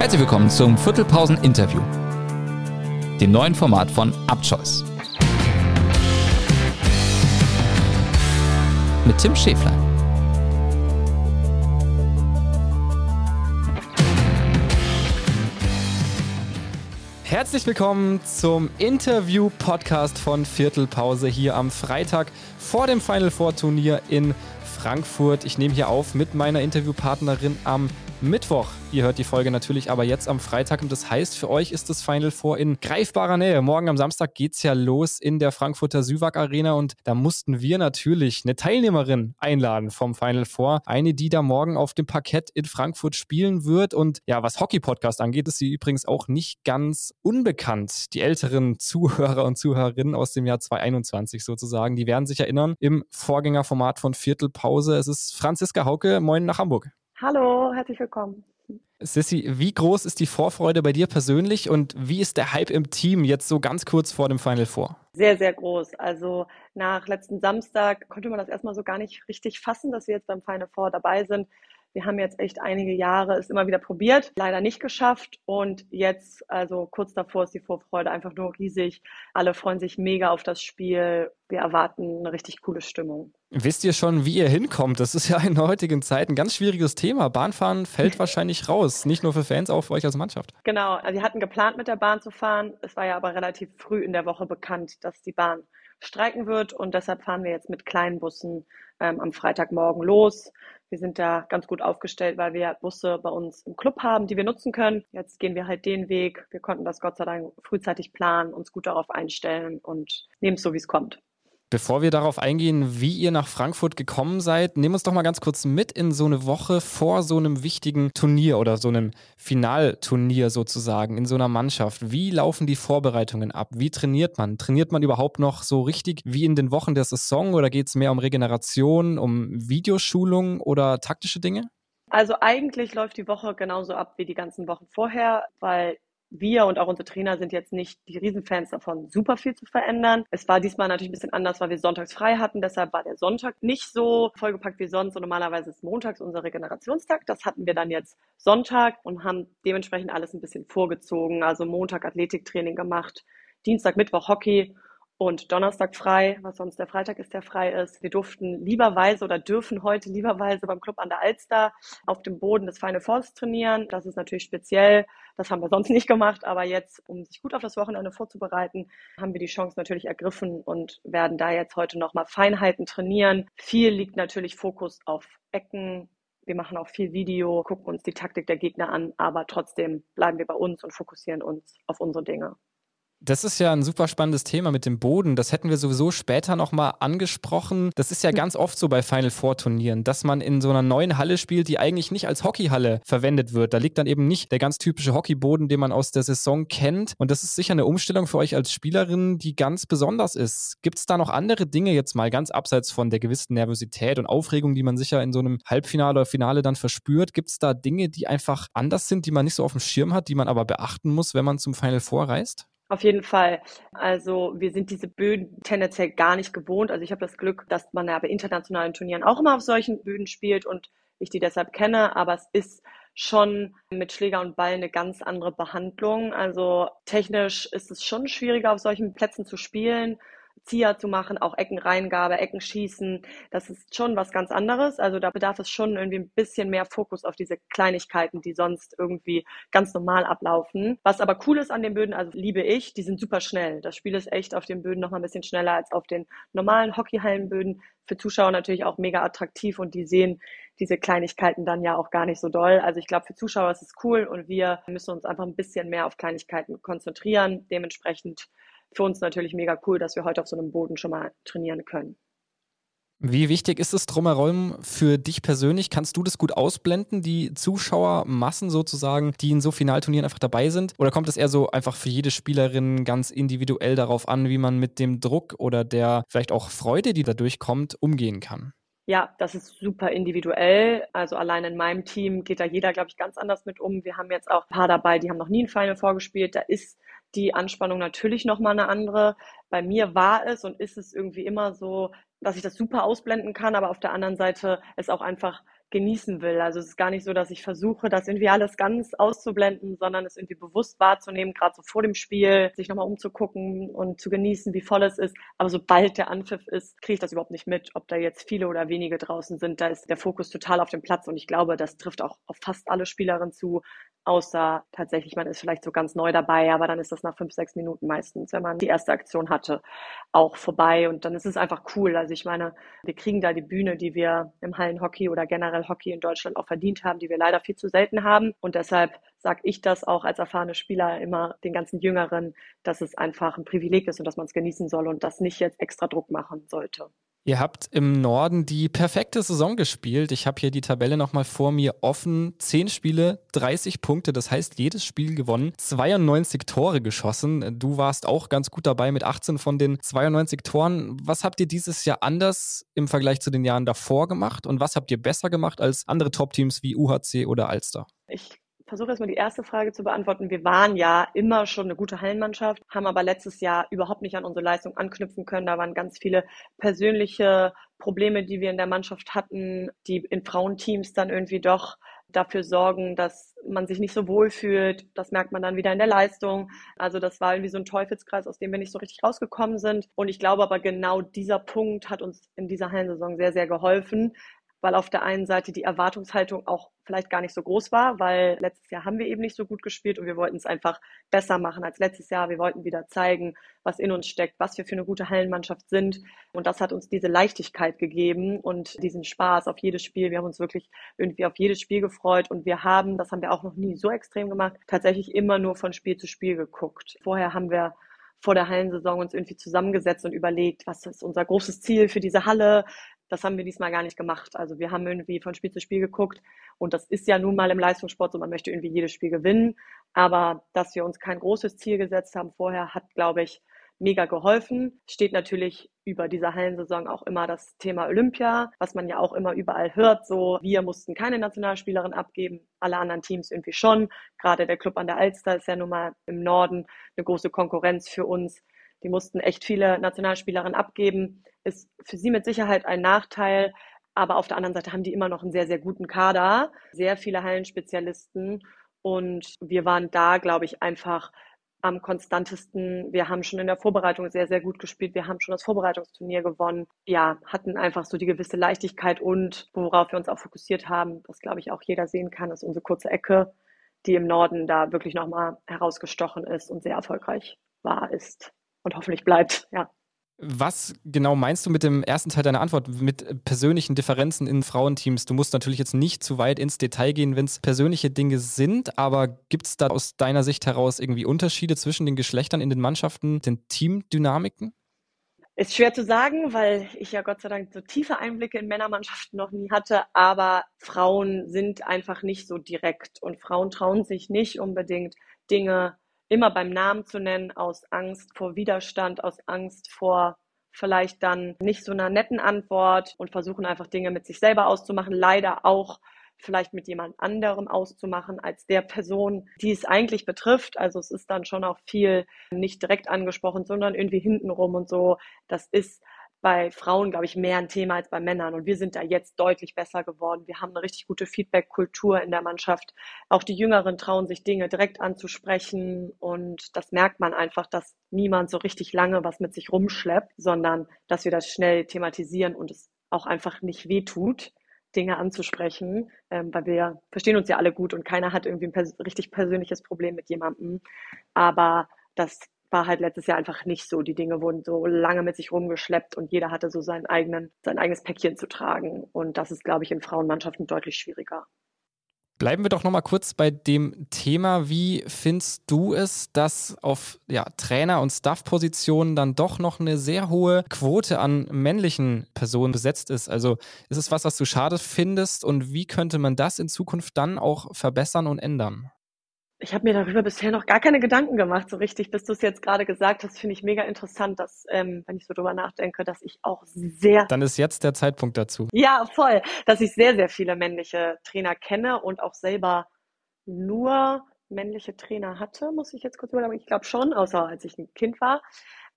Herzlich willkommen zum Viertelpausen-Interview, dem neuen Format von Upchoice. Mit Tim Schäflein. Herzlich willkommen zum Interview-Podcast von Viertelpause hier am Freitag vor dem Final Four Turnier in Frankfurt. Ich nehme hier auf mit meiner Interviewpartnerin am Mittwoch. Ihr hört die Folge natürlich aber jetzt am Freitag und das heißt, für euch ist das Final Four in greifbarer Nähe. Morgen am Samstag geht es ja los in der Frankfurter Süwag Arena und da mussten wir natürlich eine Teilnehmerin einladen vom Final Four. Eine, die da morgen auf dem Parkett in Frankfurt spielen wird und ja, was Hockey-Podcast angeht, ist sie übrigens auch nicht ganz unbekannt. Die älteren Zuhörer und Zuhörerinnen aus dem Jahr 2021 sozusagen, die werden sich erinnern im Vorgängerformat von Viertelpause. Es ist Franziska Hauke. Moin nach Hamburg. Hallo, herzlich willkommen. Sissy, wie groß ist die Vorfreude bei dir persönlich und wie ist der Hype im Team jetzt so ganz kurz vor dem Final Four? Sehr, sehr groß. Also nach letzten Samstag konnte man das erstmal so gar nicht richtig fassen, dass wir jetzt beim Final Four dabei sind. Wir haben jetzt echt einige Jahre es immer wieder probiert, leider nicht geschafft. Und jetzt, also kurz davor, ist die Vorfreude einfach nur riesig. Alle freuen sich mega auf das Spiel. Wir erwarten eine richtig coole Stimmung. Wisst ihr schon, wie ihr hinkommt? Das ist ja in heutigen Zeiten ein ganz schwieriges Thema. Bahnfahren fällt wahrscheinlich raus, nicht nur für Fans, auch für euch als Mannschaft. Genau, also wir hatten geplant, mit der Bahn zu fahren. Es war ja aber relativ früh in der Woche bekannt, dass die Bahn streiken wird und deshalb fahren wir jetzt mit kleinen Bussen ähm, am Freitagmorgen los. Wir sind da ganz gut aufgestellt, weil wir Busse bei uns im Club haben, die wir nutzen können. Jetzt gehen wir halt den Weg. Wir konnten das Gott sei Dank frühzeitig planen, uns gut darauf einstellen und nehmen es so, wie es kommt. Bevor wir darauf eingehen, wie ihr nach Frankfurt gekommen seid, nehmen uns doch mal ganz kurz mit in so eine Woche vor so einem wichtigen Turnier oder so einem Finalturnier sozusagen in so einer Mannschaft. Wie laufen die Vorbereitungen ab? Wie trainiert man? Trainiert man überhaupt noch so richtig wie in den Wochen der Saison oder geht es mehr um Regeneration, um Videoschulung oder taktische Dinge? Also eigentlich läuft die Woche genauso ab wie die ganzen Wochen vorher, weil wir und auch unsere Trainer sind jetzt nicht die Riesenfans davon, super viel zu verändern. Es war diesmal natürlich ein bisschen anders, weil wir sonntags frei hatten. Deshalb war der Sonntag nicht so vollgepackt wie sonst. Und normalerweise ist montags unser Regenerationstag. Das hatten wir dann jetzt Sonntag und haben dementsprechend alles ein bisschen vorgezogen. Also Montag Athletiktraining gemacht, Dienstag, Mittwoch Hockey und Donnerstag frei, was sonst der Freitag ist, der frei ist. Wir durften lieberweise oder dürfen heute lieberweise beim Club an der Alster auf dem Boden des Final Force trainieren. Das ist natürlich speziell. Das haben wir sonst nicht gemacht, aber jetzt, um sich gut auf das Wochenende vorzubereiten, haben wir die Chance natürlich ergriffen und werden da jetzt heute nochmal Feinheiten trainieren. Viel liegt natürlich Fokus auf Ecken, wir machen auch viel Video, gucken uns die Taktik der Gegner an, aber trotzdem bleiben wir bei uns und fokussieren uns auf unsere Dinge. Das ist ja ein super spannendes Thema mit dem Boden. Das hätten wir sowieso später nochmal angesprochen. Das ist ja ganz oft so bei Final Four Turnieren, dass man in so einer neuen Halle spielt, die eigentlich nicht als Hockeyhalle verwendet wird. Da liegt dann eben nicht der ganz typische Hockeyboden, den man aus der Saison kennt. Und das ist sicher eine Umstellung für euch als Spielerin, die ganz besonders ist. Gibt es da noch andere Dinge jetzt mal ganz abseits von der gewissen Nervosität und Aufregung, die man sicher in so einem Halbfinale oder Finale dann verspürt? Gibt es da Dinge, die einfach anders sind, die man nicht so auf dem Schirm hat, die man aber beachten muss, wenn man zum Final Four reist? Auf jeden Fall. Also wir sind diese Böden tendenziell gar nicht gewohnt. Also ich habe das Glück, dass man ja bei internationalen Turnieren auch immer auf solchen Böden spielt und ich die deshalb kenne, aber es ist schon mit Schläger und Ball eine ganz andere Behandlung. Also technisch ist es schon schwieriger, auf solchen Plätzen zu spielen. Zieher zu machen, auch Eckenreingabe, Eckenschießen, das ist schon was ganz anderes. Also da bedarf es schon irgendwie ein bisschen mehr Fokus auf diese Kleinigkeiten, die sonst irgendwie ganz normal ablaufen. Was aber cool ist an den Böden, also liebe ich, die sind super schnell. Das Spiel ist echt auf den Böden noch mal ein bisschen schneller als auf den normalen Hockeyhallenböden. Für Zuschauer natürlich auch mega attraktiv und die sehen diese Kleinigkeiten dann ja auch gar nicht so doll. Also ich glaube, für Zuschauer ist es cool und wir müssen uns einfach ein bisschen mehr auf Kleinigkeiten konzentrieren. Dementsprechend für uns natürlich mega cool, dass wir heute auf so einem Boden schon mal trainieren können. Wie wichtig ist es drumherum für dich persönlich? Kannst du das gut ausblenden, die Zuschauermassen sozusagen, die in so Finalturnieren einfach dabei sind? Oder kommt es eher so einfach für jede Spielerin ganz individuell darauf an, wie man mit dem Druck oder der vielleicht auch Freude, die dadurch kommt, umgehen kann? Ja, das ist super individuell. Also allein in meinem Team geht da jeder, glaube ich, ganz anders mit um. Wir haben jetzt auch ein paar dabei, die haben noch nie ein Final vorgespielt. Da ist die Anspannung natürlich nochmal eine andere. Bei mir war es und ist es irgendwie immer so, dass ich das super ausblenden kann, aber auf der anderen Seite es auch einfach genießen will. Also es ist gar nicht so, dass ich versuche, das irgendwie alles ganz auszublenden, sondern es irgendwie bewusst wahrzunehmen, gerade so vor dem Spiel, sich nochmal umzugucken und zu genießen, wie voll es ist. Aber sobald der Anpfiff ist, kriege ich das überhaupt nicht mit, ob da jetzt viele oder wenige draußen sind. Da ist der Fokus total auf dem Platz und ich glaube, das trifft auch auf fast alle Spielerinnen zu, außer tatsächlich, man ist vielleicht so ganz neu dabei, aber dann ist das nach fünf, sechs Minuten meistens, wenn man die erste Aktion hatte, auch vorbei und dann ist es einfach cool. Also ich meine, wir kriegen da die Bühne, die wir im Hallenhockey oder generell Hockey in Deutschland auch verdient haben, die wir leider viel zu selten haben und deshalb sage ich das auch als erfahrene Spieler immer den ganzen Jüngeren, dass es einfach ein Privileg ist und dass man es genießen soll und das nicht jetzt extra Druck machen sollte. Ihr habt im Norden die perfekte Saison gespielt. Ich habe hier die Tabelle nochmal vor mir offen. Zehn Spiele, 30 Punkte, das heißt jedes Spiel gewonnen, 92 Tore geschossen. Du warst auch ganz gut dabei mit 18 von den 92 Toren. Was habt ihr dieses Jahr anders im Vergleich zu den Jahren davor gemacht und was habt ihr besser gemacht als andere Top-Teams wie UHC oder Alster? Ich versuche erstmal die erste Frage zu beantworten. Wir waren ja immer schon eine gute Hallenmannschaft, haben aber letztes Jahr überhaupt nicht an unsere Leistung anknüpfen können. Da waren ganz viele persönliche Probleme, die wir in der Mannschaft hatten, die in Frauenteams dann irgendwie doch dafür sorgen, dass man sich nicht so wohl fühlt. Das merkt man dann wieder in der Leistung. Also das war irgendwie so ein Teufelskreis, aus dem wir nicht so richtig rausgekommen sind. Und ich glaube aber genau dieser Punkt hat uns in dieser Hallensaison sehr, sehr geholfen, weil auf der einen Seite die Erwartungshaltung auch vielleicht gar nicht so groß war, weil letztes Jahr haben wir eben nicht so gut gespielt und wir wollten es einfach besser machen als letztes Jahr. Wir wollten wieder zeigen, was in uns steckt, was wir für eine gute Hallenmannschaft sind. Und das hat uns diese Leichtigkeit gegeben und diesen Spaß auf jedes Spiel. Wir haben uns wirklich irgendwie auf jedes Spiel gefreut und wir haben, das haben wir auch noch nie so extrem gemacht, tatsächlich immer nur von Spiel zu Spiel geguckt. Vorher haben wir vor der Hallensaison uns irgendwie zusammengesetzt und überlegt, was ist unser großes Ziel für diese Halle, das haben wir diesmal gar nicht gemacht. Also wir haben irgendwie von Spiel zu Spiel geguckt und das ist ja nun mal im Leistungssport so, man möchte irgendwie jedes Spiel gewinnen. Aber dass wir uns kein großes Ziel gesetzt haben vorher, hat, glaube ich, mega geholfen. Steht natürlich über dieser Hallensaison auch immer das Thema Olympia, was man ja auch immer überall hört. So, wir mussten keine Nationalspielerin abgeben, alle anderen Teams irgendwie schon. Gerade der Club an der Alster ist ja nun mal im Norden eine große Konkurrenz für uns. Die mussten echt viele Nationalspielerinnen abgeben. Ist für sie mit Sicherheit ein Nachteil. Aber auf der anderen Seite haben die immer noch einen sehr, sehr guten Kader, sehr viele Hallenspezialisten. Und wir waren da, glaube ich, einfach am konstantesten. Wir haben schon in der Vorbereitung sehr, sehr gut gespielt. Wir haben schon das Vorbereitungsturnier gewonnen. Ja, hatten einfach so die gewisse Leichtigkeit und worauf wir uns auch fokussiert haben, was glaube ich auch jeder sehen kann, ist unsere kurze Ecke, die im Norden da wirklich nochmal herausgestochen ist und sehr erfolgreich war, ist und hoffentlich bleibt, ja. Was genau meinst du mit dem ersten Teil deiner Antwort, mit persönlichen Differenzen in Frauenteams? Du musst natürlich jetzt nicht zu weit ins Detail gehen, wenn es persönliche Dinge sind, aber gibt es da aus deiner Sicht heraus irgendwie Unterschiede zwischen den Geschlechtern in den Mannschaften, den Teamdynamiken? Ist schwer zu sagen, weil ich ja Gott sei Dank so tiefe Einblicke in Männermannschaften noch nie hatte, aber Frauen sind einfach nicht so direkt und Frauen trauen sich nicht unbedingt Dinge immer beim Namen zu nennen, aus Angst vor Widerstand, aus Angst vor vielleicht dann nicht so einer netten Antwort und versuchen einfach Dinge mit sich selber auszumachen, leider auch vielleicht mit jemand anderem auszumachen als der Person, die es eigentlich betrifft. Also es ist dann schon auch viel nicht direkt angesprochen, sondern irgendwie hintenrum und so. Das ist bei Frauen, glaube ich, mehr ein Thema als bei Männern. Und wir sind da jetzt deutlich besser geworden. Wir haben eine richtig gute Feedback-Kultur in der Mannschaft. Auch die Jüngeren trauen sich Dinge direkt anzusprechen. Und das merkt man einfach, dass niemand so richtig lange was mit sich rumschleppt, sondern dass wir das schnell thematisieren und es auch einfach nicht wehtut. Dinge anzusprechen, ähm, weil wir verstehen uns ja alle gut und keiner hat irgendwie ein pers richtig persönliches Problem mit jemandem. Aber das war halt letztes Jahr einfach nicht so. Die Dinge wurden so lange mit sich rumgeschleppt und jeder hatte so seinen eigenen, sein eigenes Päckchen zu tragen. Und das ist, glaube ich, in Frauenmannschaften deutlich schwieriger. Bleiben wir doch nochmal kurz bei dem Thema. Wie findest du es, dass auf ja, Trainer- und Staff-Positionen dann doch noch eine sehr hohe Quote an männlichen Personen besetzt ist? Also ist es was, was du schade findest und wie könnte man das in Zukunft dann auch verbessern und ändern? Ich habe mir darüber bisher noch gar keine Gedanken gemacht, so richtig, bis du es jetzt gerade gesagt hast, finde ich mega interessant, dass, ähm, wenn ich so drüber nachdenke, dass ich auch sehr. Dann ist jetzt der Zeitpunkt dazu. Ja, voll. Dass ich sehr, sehr viele männliche Trainer kenne und auch selber nur männliche Trainer hatte, muss ich jetzt kurz überlegen. Ich glaube schon, außer als ich ein Kind war.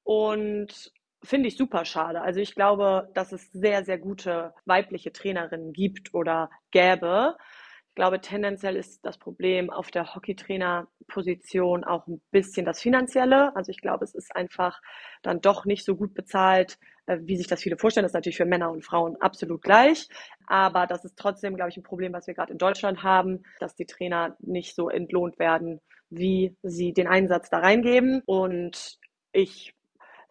Und finde ich super schade. Also ich glaube, dass es sehr, sehr gute weibliche Trainerinnen gibt oder gäbe. Ich glaube, tendenziell ist das Problem auf der Hockeytrainerposition auch ein bisschen das Finanzielle. Also ich glaube, es ist einfach dann doch nicht so gut bezahlt, äh, wie sich das viele vorstellen. Das ist natürlich für Männer und Frauen absolut gleich. Aber das ist trotzdem, glaube ich, ein Problem, was wir gerade in Deutschland haben, dass die Trainer nicht so entlohnt werden, wie sie den Einsatz da reingeben. Und ich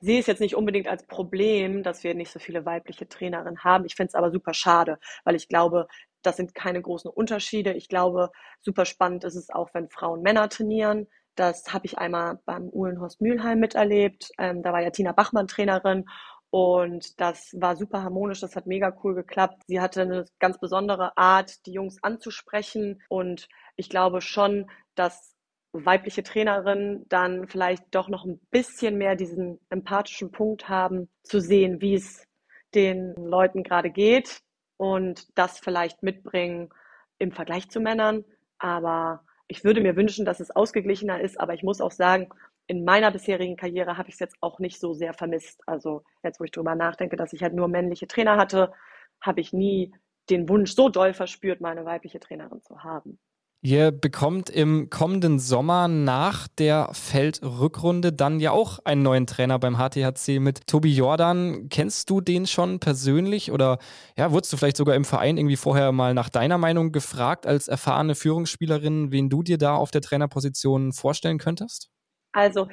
sehe es jetzt nicht unbedingt als Problem, dass wir nicht so viele weibliche Trainerinnen haben. Ich finde es aber super schade, weil ich glaube, das sind keine großen Unterschiede. Ich glaube, super spannend ist es auch, wenn Frauen Männer trainieren. Das habe ich einmal beim Uhlenhorst Mühlheim miterlebt. Ähm, da war ja Tina Bachmann Trainerin und das war super harmonisch, das hat mega cool geklappt. Sie hatte eine ganz besondere Art, die Jungs anzusprechen. Und ich glaube schon, dass weibliche Trainerinnen dann vielleicht doch noch ein bisschen mehr diesen empathischen Punkt haben, zu sehen, wie es den Leuten gerade geht und das vielleicht mitbringen im Vergleich zu Männern. Aber ich würde mir wünschen, dass es ausgeglichener ist. Aber ich muss auch sagen, in meiner bisherigen Karriere habe ich es jetzt auch nicht so sehr vermisst. Also jetzt, wo ich drüber nachdenke, dass ich halt nur männliche Trainer hatte, habe ich nie den Wunsch so doll verspürt, mal eine weibliche Trainerin zu haben. Ihr bekommt im kommenden Sommer nach der Feldrückrunde dann ja auch einen neuen Trainer beim HTHC mit Tobi Jordan. Kennst du den schon persönlich oder ja, wurdest du vielleicht sogar im Verein irgendwie vorher mal nach deiner Meinung gefragt als erfahrene Führungsspielerin, wen du dir da auf der Trainerposition vorstellen könntest? Also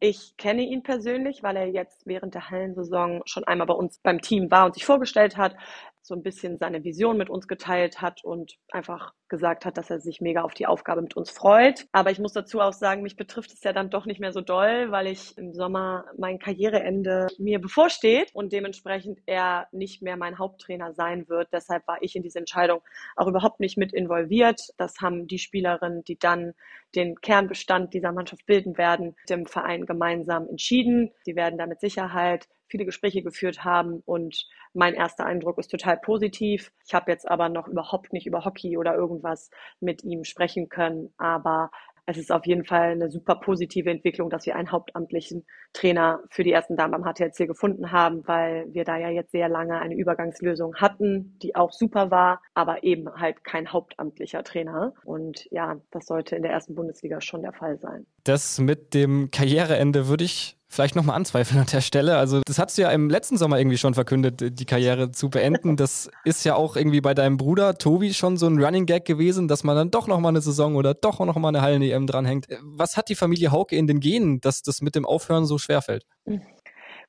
ich kenne ihn persönlich, weil er jetzt während der Hallensaison schon einmal bei uns beim Team war und sich vorgestellt hat so ein bisschen seine Vision mit uns geteilt hat und einfach gesagt hat, dass er sich mega auf die Aufgabe mit uns freut. Aber ich muss dazu auch sagen, mich betrifft es ja dann doch nicht mehr so doll, weil ich im Sommer mein Karriereende mir bevorsteht und dementsprechend er nicht mehr mein Haupttrainer sein wird. Deshalb war ich in diese Entscheidung auch überhaupt nicht mit involviert. Das haben die Spielerinnen, die dann den Kernbestand dieser Mannschaft bilden werden, dem Verein gemeinsam entschieden. Sie werden da mit Sicherheit viele Gespräche geführt haben und mein erster Eindruck ist total positiv. Ich habe jetzt aber noch überhaupt nicht über Hockey oder irgendwas mit ihm sprechen können, aber es ist auf jeden Fall eine super positive Entwicklung, dass wir einen hauptamtlichen Trainer für die ersten Damen beim HTLC gefunden haben, weil wir da ja jetzt sehr lange eine Übergangslösung hatten, die auch super war, aber eben halt kein hauptamtlicher Trainer. Und ja, das sollte in der ersten Bundesliga schon der Fall sein. Das mit dem Karriereende würde ich vielleicht nochmal anzweifeln an der Stelle. Also, das hast du ja im letzten Sommer irgendwie schon verkündet, die Karriere zu beenden. Das ist ja auch irgendwie bei deinem Bruder Tobi schon so ein Running Gag gewesen, dass man dann doch nochmal eine Saison oder doch nochmal eine Hallen-EM dranhängt. Was hat die Familie Hauke in den Genen, dass das mit dem Aufhören so schwerfällt?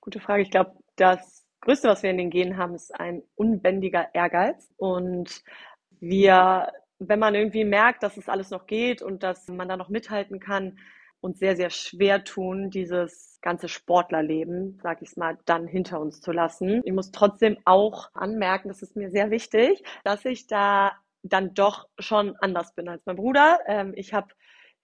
Gute Frage. Ich glaube, das Größte, was wir in den Genen haben, ist ein unbändiger Ehrgeiz. Und wir, wenn man irgendwie merkt, dass es alles noch geht und dass man da noch mithalten kann, uns sehr, sehr schwer tun, dieses ganze Sportlerleben, sag ich mal, dann hinter uns zu lassen. Ich muss trotzdem auch anmerken, das ist mir sehr wichtig, dass ich da dann doch schon anders bin als mein Bruder. Ähm, ich habe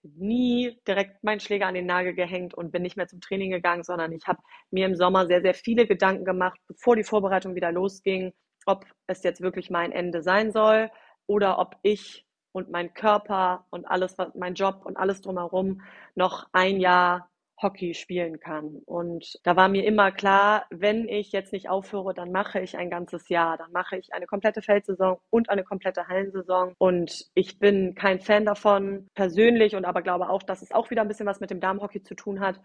nie direkt meinen Schläger an den Nagel gehängt und bin nicht mehr zum Training gegangen, sondern ich habe mir im Sommer sehr, sehr viele Gedanken gemacht, bevor die Vorbereitung wieder losging, ob es jetzt wirklich mein Ende sein soll oder ob ich und mein Körper und alles, mein Job und alles drumherum noch ein Jahr Hockey spielen kann. Und da war mir immer klar, wenn ich jetzt nicht aufhöre, dann mache ich ein ganzes Jahr. Dann mache ich eine komplette Feldsaison und eine komplette Hallensaison. Und ich bin kein Fan davon persönlich und aber glaube auch, dass es auch wieder ein bisschen was mit dem Damenhockey zu tun hat.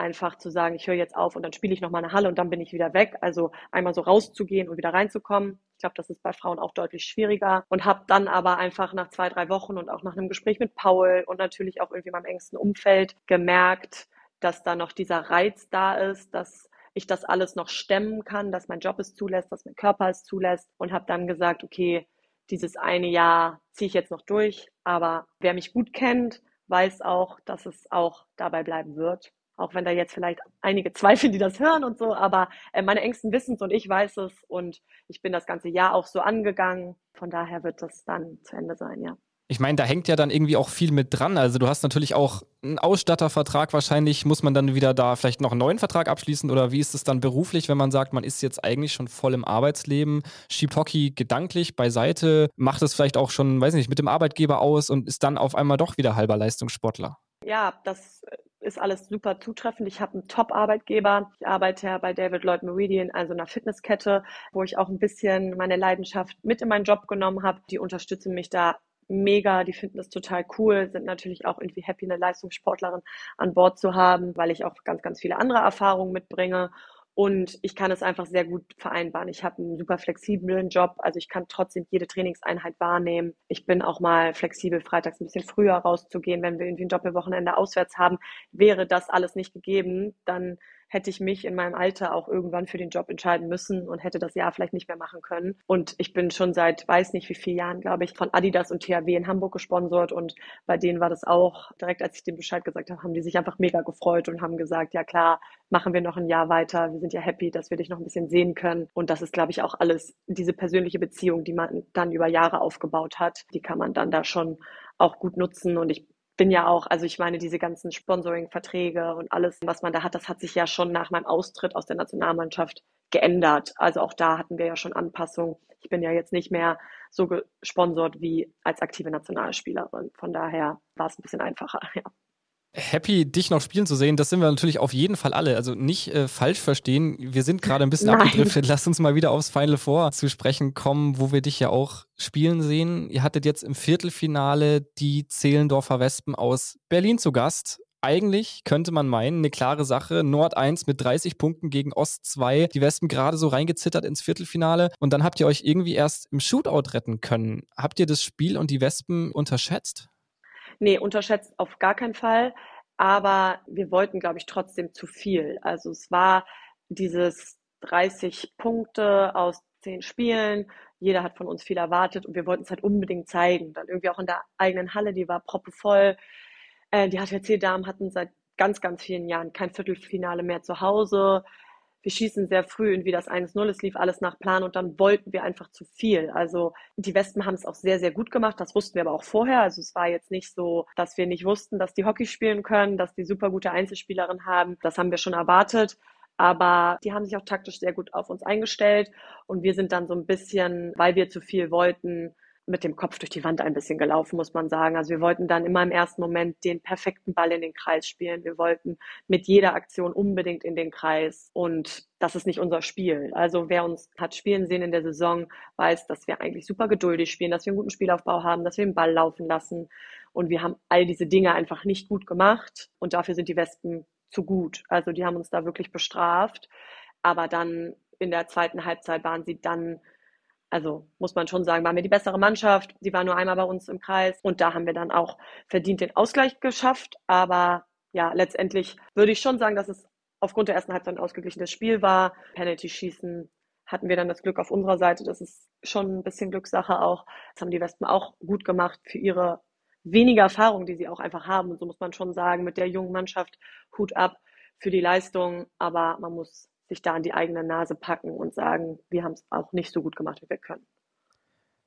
Einfach zu sagen, ich höre jetzt auf und dann spiele ich nochmal eine Halle und dann bin ich wieder weg. Also einmal so rauszugehen und wieder reinzukommen. Ich glaube, das ist bei Frauen auch deutlich schwieriger und habe dann aber einfach nach zwei, drei Wochen und auch nach einem Gespräch mit Paul und natürlich auch irgendwie meinem engsten Umfeld gemerkt, dass da noch dieser Reiz da ist, dass ich das alles noch stemmen kann, dass mein Job es zulässt, dass mein Körper es zulässt und habe dann gesagt, okay, dieses eine Jahr ziehe ich jetzt noch durch, aber wer mich gut kennt, weiß auch, dass es auch dabei bleiben wird. Auch wenn da jetzt vielleicht einige zweifeln, die das hören und so, aber äh, meine Ängsten wissen es und ich weiß es und ich bin das ganze Jahr auch so angegangen. Von daher wird das dann zu Ende sein, ja. Ich meine, da hängt ja dann irgendwie auch viel mit dran. Also du hast natürlich auch einen Ausstattervertrag. Wahrscheinlich muss man dann wieder da vielleicht noch einen neuen Vertrag abschließen. Oder wie ist es dann beruflich, wenn man sagt, man ist jetzt eigentlich schon voll im Arbeitsleben, schiebt Hockey gedanklich beiseite, macht es vielleicht auch schon, weiß nicht, mit dem Arbeitgeber aus und ist dann auf einmal doch wieder halber Leistungssportler? Ja, das ist alles super zutreffend. Ich habe einen Top-Arbeitgeber. Ich arbeite bei David Lloyd Meridian, also einer Fitnesskette, wo ich auch ein bisschen meine Leidenschaft mit in meinen Job genommen habe. Die unterstützen mich da mega, die finden das total cool, sind natürlich auch irgendwie happy, eine Leistungssportlerin an Bord zu haben, weil ich auch ganz, ganz viele andere Erfahrungen mitbringe. Und ich kann es einfach sehr gut vereinbaren. Ich habe einen super flexiblen Job, also ich kann trotzdem jede Trainingseinheit wahrnehmen. Ich bin auch mal flexibel, freitags ein bisschen früher rauszugehen, wenn wir irgendwie ein Doppelwochenende auswärts haben. Wäre das alles nicht gegeben, dann hätte ich mich in meinem Alter auch irgendwann für den Job entscheiden müssen und hätte das Jahr vielleicht nicht mehr machen können. Und ich bin schon seit weiß nicht wie vielen Jahren, glaube ich, von Adidas und THW in Hamburg gesponsert und bei denen war das auch direkt, als ich dem Bescheid gesagt habe, haben die sich einfach mega gefreut und haben gesagt, ja klar, machen wir noch ein Jahr weiter. Wir sind ja happy, dass wir dich noch ein bisschen sehen können. Und das ist, glaube ich, auch alles diese persönliche Beziehung, die man dann über Jahre aufgebaut hat, die kann man dann da schon auch gut nutzen. Und ich bin ja auch, also ich meine, diese ganzen Sponsoring-Verträge und alles, was man da hat, das hat sich ja schon nach meinem Austritt aus der Nationalmannschaft geändert. Also auch da hatten wir ja schon Anpassungen. Ich bin ja jetzt nicht mehr so gesponsert wie als aktive Nationalspielerin. Von daher war es ein bisschen einfacher, ja happy, dich noch spielen zu sehen. Das sind wir natürlich auf jeden Fall alle. Also nicht äh, falsch verstehen. Wir sind gerade ein bisschen Nein. abgedriftet. Lass uns mal wieder aufs Final Four zu sprechen kommen, wo wir dich ja auch spielen sehen. Ihr hattet jetzt im Viertelfinale die Zehlendorfer Wespen aus Berlin zu Gast. Eigentlich könnte man meinen, eine klare Sache. Nord 1 mit 30 Punkten gegen Ost 2. Die Wespen gerade so reingezittert ins Viertelfinale. Und dann habt ihr euch irgendwie erst im Shootout retten können. Habt ihr das Spiel und die Wespen unterschätzt? Nee, unterschätzt auf gar keinen Fall. Aber wir wollten, glaube ich, trotzdem zu viel. Also es war dieses 30 Punkte aus 10 Spielen. Jeder hat von uns viel erwartet und wir wollten es halt unbedingt zeigen. Dann irgendwie auch in der eigenen Halle, die war proppevoll. Äh, die HTC-Damen hatten seit ganz, ganz vielen Jahren kein Viertelfinale mehr zu Hause wir schießen sehr früh irgendwie das 1-0, es lief alles nach Plan und dann wollten wir einfach zu viel. Also die Wespen haben es auch sehr, sehr gut gemacht, das wussten wir aber auch vorher. Also es war jetzt nicht so, dass wir nicht wussten, dass die Hockey spielen können, dass die super gute Einzelspielerin haben. Das haben wir schon erwartet. Aber die haben sich auch taktisch sehr gut auf uns eingestellt und wir sind dann so ein bisschen, weil wir zu viel wollten, mit dem Kopf durch die Wand ein bisschen gelaufen, muss man sagen. Also wir wollten dann immer im ersten Moment den perfekten Ball in den Kreis spielen. Wir wollten mit jeder Aktion unbedingt in den Kreis. Und das ist nicht unser Spiel. Also wer uns hat spielen sehen in der Saison, weiß, dass wir eigentlich super geduldig spielen, dass wir einen guten Spielaufbau haben, dass wir den Ball laufen lassen. Und wir haben all diese Dinge einfach nicht gut gemacht. Und dafür sind die Wespen zu gut. Also die haben uns da wirklich bestraft. Aber dann in der zweiten Halbzeit waren sie dann also muss man schon sagen, waren wir die bessere Mannschaft. Sie war nur einmal bei uns im Kreis und da haben wir dann auch verdient den Ausgleich geschafft. Aber ja, letztendlich würde ich schon sagen, dass es aufgrund der ersten Halbzeit ein ausgeglichenes Spiel war. Penalty-Schießen hatten wir dann das Glück auf unserer Seite. Das ist schon ein bisschen Glückssache auch. Das haben die Wespen auch gut gemacht für ihre wenige Erfahrung, die sie auch einfach haben. Und so muss man schon sagen, mit der jungen Mannschaft Hut ab für die Leistung. Aber man muss sich da an die eigene Nase packen und sagen, wir haben es auch nicht so gut gemacht, wie wir können.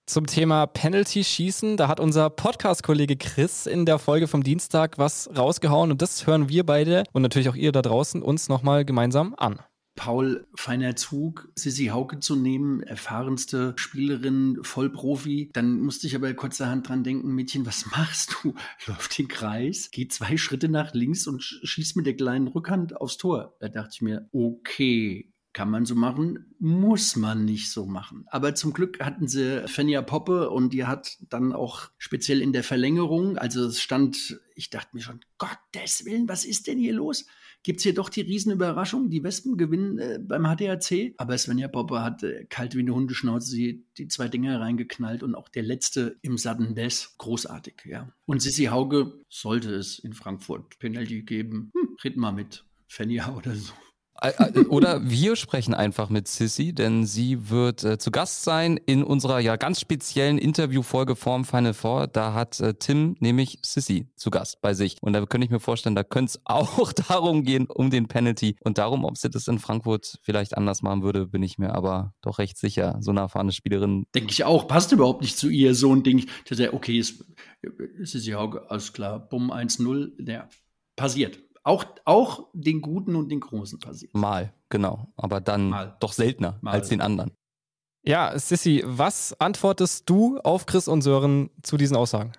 Zum Thema Penalty-Schießen, da hat unser Podcast-Kollege Chris in der Folge vom Dienstag was rausgehauen und das hören wir beide und natürlich auch ihr da draußen uns nochmal gemeinsam an. Paul feiner Zug, Sissy Hauke zu nehmen, erfahrenste Spielerin, Vollprofi. Dann musste ich aber kurzerhand dran denken, Mädchen, was machst du? Läuft den Kreis, geht zwei Schritte nach links und schießt mit der kleinen Rückhand aufs Tor. Da dachte ich mir, okay, kann man so machen, muss man nicht so machen. Aber zum Glück hatten sie Fenja Poppe und die hat dann auch speziell in der Verlängerung, also es stand, ich dachte mir schon, Gottes Willen, was ist denn hier los? Gibt es hier doch die Riesenüberraschung. Die Wespen gewinnen äh, beim HDAC. Aber Svenja Popper hat äh, kalt wie eine Hundeschnauze die, die zwei Dinger reingeknallt und auch der letzte im Sudden Death. Großartig, ja. Und Sissy Hauge sollte es in Frankfurt Penalty geben. Hm, red mal mit Fenja oder so. Oder wir sprechen einfach mit Sissy, denn sie wird äh, zu Gast sein in unserer ja ganz speziellen Interviewfolge vorm Final Four. Da hat äh, Tim nämlich Sissy zu Gast bei sich. Und da könnte ich mir vorstellen, da könnte es auch darum gehen, um den Penalty. Und darum, ob sie das in Frankfurt vielleicht anders machen würde, bin ich mir aber doch recht sicher. So eine erfahrene Spielerin. Denke ich auch. Passt überhaupt nicht zu ihr, so ein Ding. Ja, okay, ist, Sissy Hauge, alles klar, bumm, 1-0. Der passiert auch, auch den Guten und den Großen passiert. Mal, genau. Aber dann Mal. doch seltener Mal. als den anderen. Ja, Sissy, was antwortest du auf Chris und Sören zu diesen Aussagen?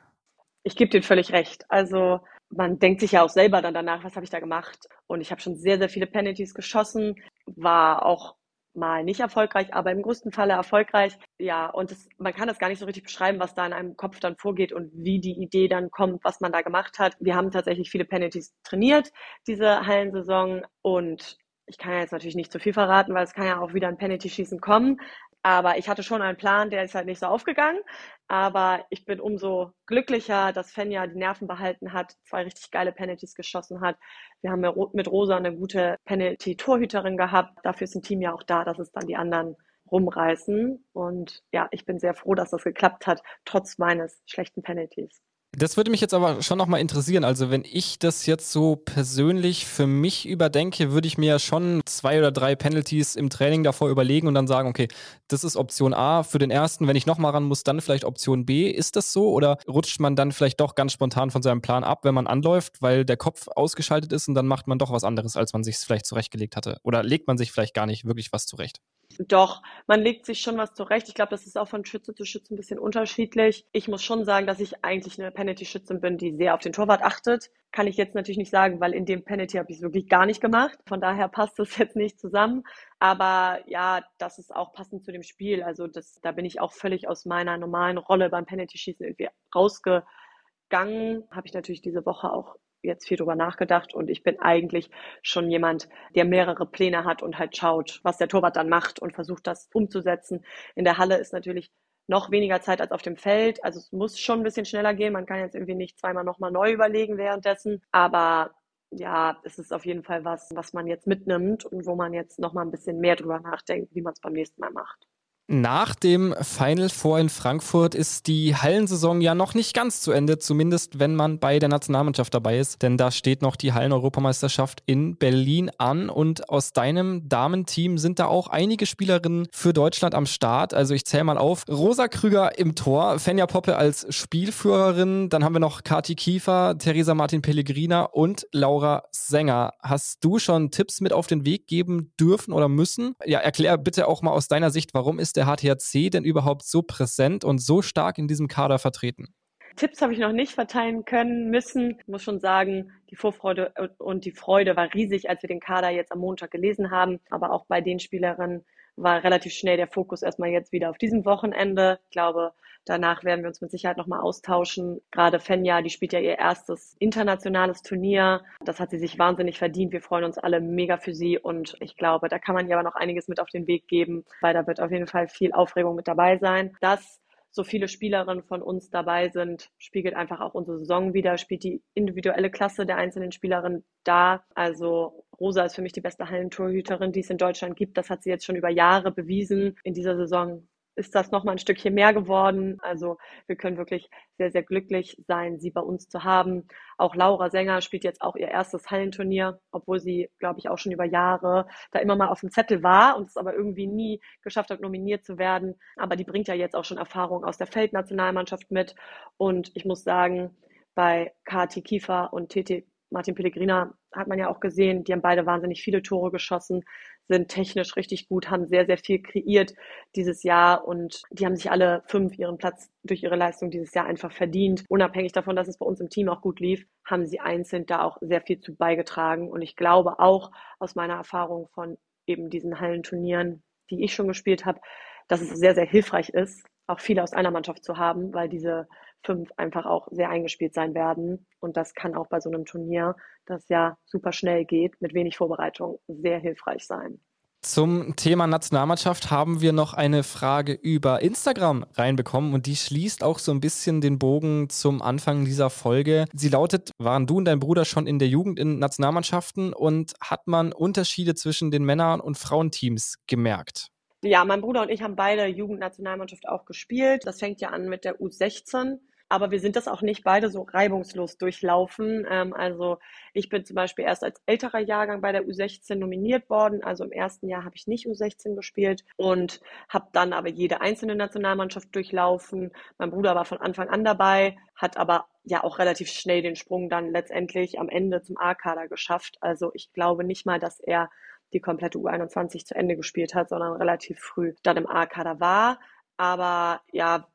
Ich gebe dir völlig recht. Also man denkt sich ja auch selber dann danach, was habe ich da gemacht? Und ich habe schon sehr, sehr viele Penalties geschossen, war auch mal nicht erfolgreich, aber im größten Falle erfolgreich. Ja, und das, man kann das gar nicht so richtig beschreiben, was da in einem Kopf dann vorgeht und wie die Idee dann kommt, was man da gemacht hat. Wir haben tatsächlich viele Penalties trainiert, diese Hallensaison. Und ich kann ja jetzt natürlich nicht zu viel verraten, weil es kann ja auch wieder ein Penalty-Schießen kommen. Aber ich hatte schon einen Plan, der ist halt nicht so aufgegangen. Aber ich bin umso glücklicher, dass Fenja die Nerven behalten hat, zwei richtig geile Penalties geschossen hat. Wir haben mit Rosa eine gute Penalty-Torhüterin gehabt. Dafür ist ein Team ja auch da, dass es dann die anderen rumreißen. Und ja, ich bin sehr froh, dass das geklappt hat, trotz meines schlechten Penalties. Das würde mich jetzt aber schon nochmal interessieren. Also, wenn ich das jetzt so persönlich für mich überdenke, würde ich mir ja schon zwei oder drei Penalties im Training davor überlegen und dann sagen, okay, das ist Option A für den ersten. Wenn ich nochmal ran muss, dann vielleicht Option B. Ist das so? Oder rutscht man dann vielleicht doch ganz spontan von seinem Plan ab, wenn man anläuft, weil der Kopf ausgeschaltet ist und dann macht man doch was anderes, als man sich vielleicht zurechtgelegt hatte? Oder legt man sich vielleicht gar nicht wirklich was zurecht? Doch, man legt sich schon was zurecht. Ich glaube, das ist auch von Schütze zu Schütze ein bisschen unterschiedlich. Ich muss schon sagen, dass ich eigentlich eine Penalty-Schützin bin, die sehr auf den Torwart achtet. Kann ich jetzt natürlich nicht sagen, weil in dem Penalty habe ich es wirklich gar nicht gemacht. Von daher passt das jetzt nicht zusammen. Aber ja, das ist auch passend zu dem Spiel. Also das, da bin ich auch völlig aus meiner normalen Rolle beim Penalty-Schießen irgendwie rausgegangen. Habe ich natürlich diese Woche auch jetzt viel drüber nachgedacht und ich bin eigentlich schon jemand, der mehrere Pläne hat und halt schaut, was der Torwart dann macht und versucht, das umzusetzen. In der Halle ist natürlich noch weniger Zeit als auf dem Feld. Also es muss schon ein bisschen schneller gehen. Man kann jetzt irgendwie nicht zweimal nochmal neu überlegen währenddessen. Aber ja, es ist auf jeden Fall was, was man jetzt mitnimmt und wo man jetzt nochmal ein bisschen mehr drüber nachdenkt, wie man es beim nächsten Mal macht. Nach dem Final Four in Frankfurt ist die Hallensaison ja noch nicht ganz zu Ende, zumindest wenn man bei der Nationalmannschaft dabei ist, denn da steht noch die Hallen-Europameisterschaft in Berlin an und aus deinem Damenteam sind da auch einige Spielerinnen für Deutschland am Start. Also ich zähle mal auf. Rosa Krüger im Tor, Fenja Poppe als Spielführerin, dann haben wir noch Kati Kiefer, Theresa Martin Pellegrina und Laura Sänger. Hast du schon Tipps mit auf den Weg geben dürfen oder müssen? Ja, erklär bitte auch mal aus deiner Sicht, warum ist der HTHC denn überhaupt so präsent und so stark in diesem Kader vertreten? Tipps habe ich noch nicht verteilen können müssen. Ich muss schon sagen, die Vorfreude und die Freude war riesig, als wir den Kader jetzt am Montag gelesen haben. Aber auch bei den Spielerinnen war relativ schnell der Fokus erstmal jetzt wieder auf diesem Wochenende. Ich glaube, danach werden wir uns mit Sicherheit nochmal austauschen. Gerade Fenja, die spielt ja ihr erstes internationales Turnier. Das hat sie sich wahnsinnig verdient. Wir freuen uns alle mega für sie und ich glaube, da kann man ihr aber noch einiges mit auf den Weg geben, weil da wird auf jeden Fall viel Aufregung mit dabei sein. Das so viele Spielerinnen von uns dabei sind, spiegelt einfach auch unsere Saison wieder, spielt die individuelle Klasse der einzelnen Spielerinnen da. Also Rosa ist für mich die beste Hallentorhüterin, die es in Deutschland gibt. Das hat sie jetzt schon über Jahre bewiesen. In dieser Saison ist das nochmal ein Stückchen mehr geworden. Also wir können wirklich sehr, sehr glücklich sein, sie bei uns zu haben. Auch Laura Sänger spielt jetzt auch ihr erstes Hallenturnier, obwohl sie, glaube ich, auch schon über Jahre da immer mal auf dem Zettel war und es aber irgendwie nie geschafft hat, nominiert zu werden. Aber die bringt ja jetzt auch schon Erfahrung aus der Feldnationalmannschaft mit. Und ich muss sagen, bei Kati Kiefer und TT Martin Pellegrina hat man ja auch gesehen, die haben beide wahnsinnig viele Tore geschossen, sind technisch richtig gut, haben sehr, sehr viel kreiert dieses Jahr und die haben sich alle fünf ihren Platz durch ihre Leistung dieses Jahr einfach verdient. Unabhängig davon, dass es bei uns im Team auch gut lief, haben sie einzeln da auch sehr viel zu beigetragen und ich glaube auch aus meiner Erfahrung von eben diesen Hallenturnieren, die ich schon gespielt habe, dass es sehr, sehr hilfreich ist, auch viele aus einer Mannschaft zu haben, weil diese fünf einfach auch sehr eingespielt sein werden. Und das kann auch bei so einem Turnier, das ja super schnell geht, mit wenig Vorbereitung, sehr hilfreich sein. Zum Thema Nationalmannschaft haben wir noch eine Frage über Instagram reinbekommen und die schließt auch so ein bisschen den Bogen zum Anfang dieser Folge. Sie lautet, waren du und dein Bruder schon in der Jugend in Nationalmannschaften und hat man Unterschiede zwischen den Männer- und Frauenteams gemerkt? Ja, mein Bruder und ich haben beide Jugendnationalmannschaft auch gespielt. Das fängt ja an mit der U16 aber wir sind das auch nicht beide so reibungslos durchlaufen. Ähm, also ich bin zum Beispiel erst als älterer Jahrgang bei der U16 nominiert worden. Also im ersten Jahr habe ich nicht U16 gespielt und habe dann aber jede einzelne Nationalmannschaft durchlaufen. Mein Bruder war von Anfang an dabei, hat aber ja auch relativ schnell den Sprung dann letztendlich am Ende zum A-Kader geschafft. Also ich glaube nicht mal, dass er die komplette U21 zu Ende gespielt hat, sondern relativ früh dann im A-Kader war. Aber ja,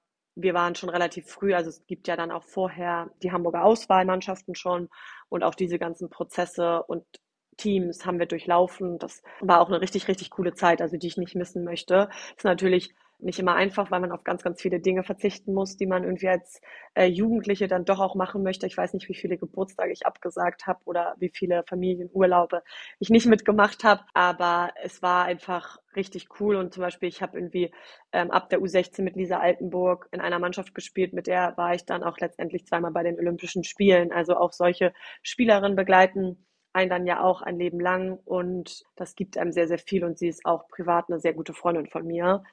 wir waren schon relativ früh, also es gibt ja dann auch vorher die Hamburger Auswahlmannschaften schon und auch diese ganzen Prozesse und Teams haben wir durchlaufen. Das war auch eine richtig, richtig coole Zeit, also die ich nicht missen möchte. Ist natürlich nicht immer einfach, weil man auf ganz, ganz viele Dinge verzichten muss, die man irgendwie als äh, Jugendliche dann doch auch machen möchte. Ich weiß nicht, wie viele Geburtstage ich abgesagt habe oder wie viele Familienurlaube ich nicht mitgemacht habe, aber es war einfach richtig cool und zum Beispiel ich habe irgendwie ähm, ab der U16 mit Lisa Altenburg in einer Mannschaft gespielt, mit der war ich dann auch letztendlich zweimal bei den Olympischen Spielen. Also auch solche Spielerinnen begleiten einen dann ja auch ein Leben lang und das gibt einem sehr, sehr viel und sie ist auch privat eine sehr gute Freundin von mir.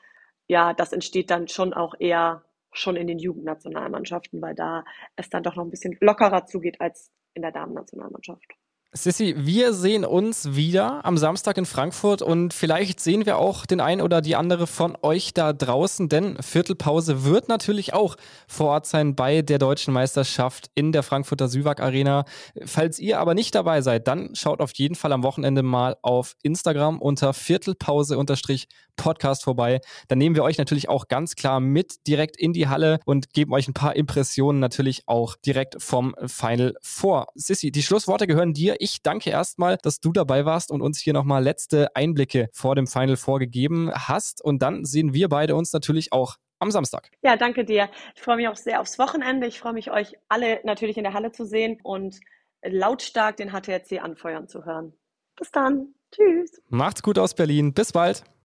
Ja, das entsteht dann schon auch eher schon in den Jugendnationalmannschaften, weil da es dann doch noch ein bisschen lockerer zugeht als in der Damen-Nationalmannschaft. Sissy, wir sehen uns wieder am Samstag in Frankfurt und vielleicht sehen wir auch den einen oder die andere von euch da draußen, denn Viertelpause wird natürlich auch vor Ort sein bei der deutschen Meisterschaft in der Frankfurter Süwag Arena. Falls ihr aber nicht dabei seid, dann schaut auf jeden Fall am Wochenende mal auf Instagram unter Viertelpause-Podcast vorbei. Dann nehmen wir euch natürlich auch ganz klar mit direkt in die Halle und geben euch ein paar Impressionen natürlich auch direkt vom Final vor. Sissy, die Schlussworte gehören dir. Ich danke erstmal, dass du dabei warst und uns hier nochmal letzte Einblicke vor dem Final vorgegeben hast. Und dann sehen wir beide uns natürlich auch am Samstag. Ja, danke dir. Ich freue mich auch sehr aufs Wochenende. Ich freue mich, euch alle natürlich in der Halle zu sehen und lautstark den HTRC anfeuern zu hören. Bis dann. Tschüss. Macht's gut aus Berlin. Bis bald.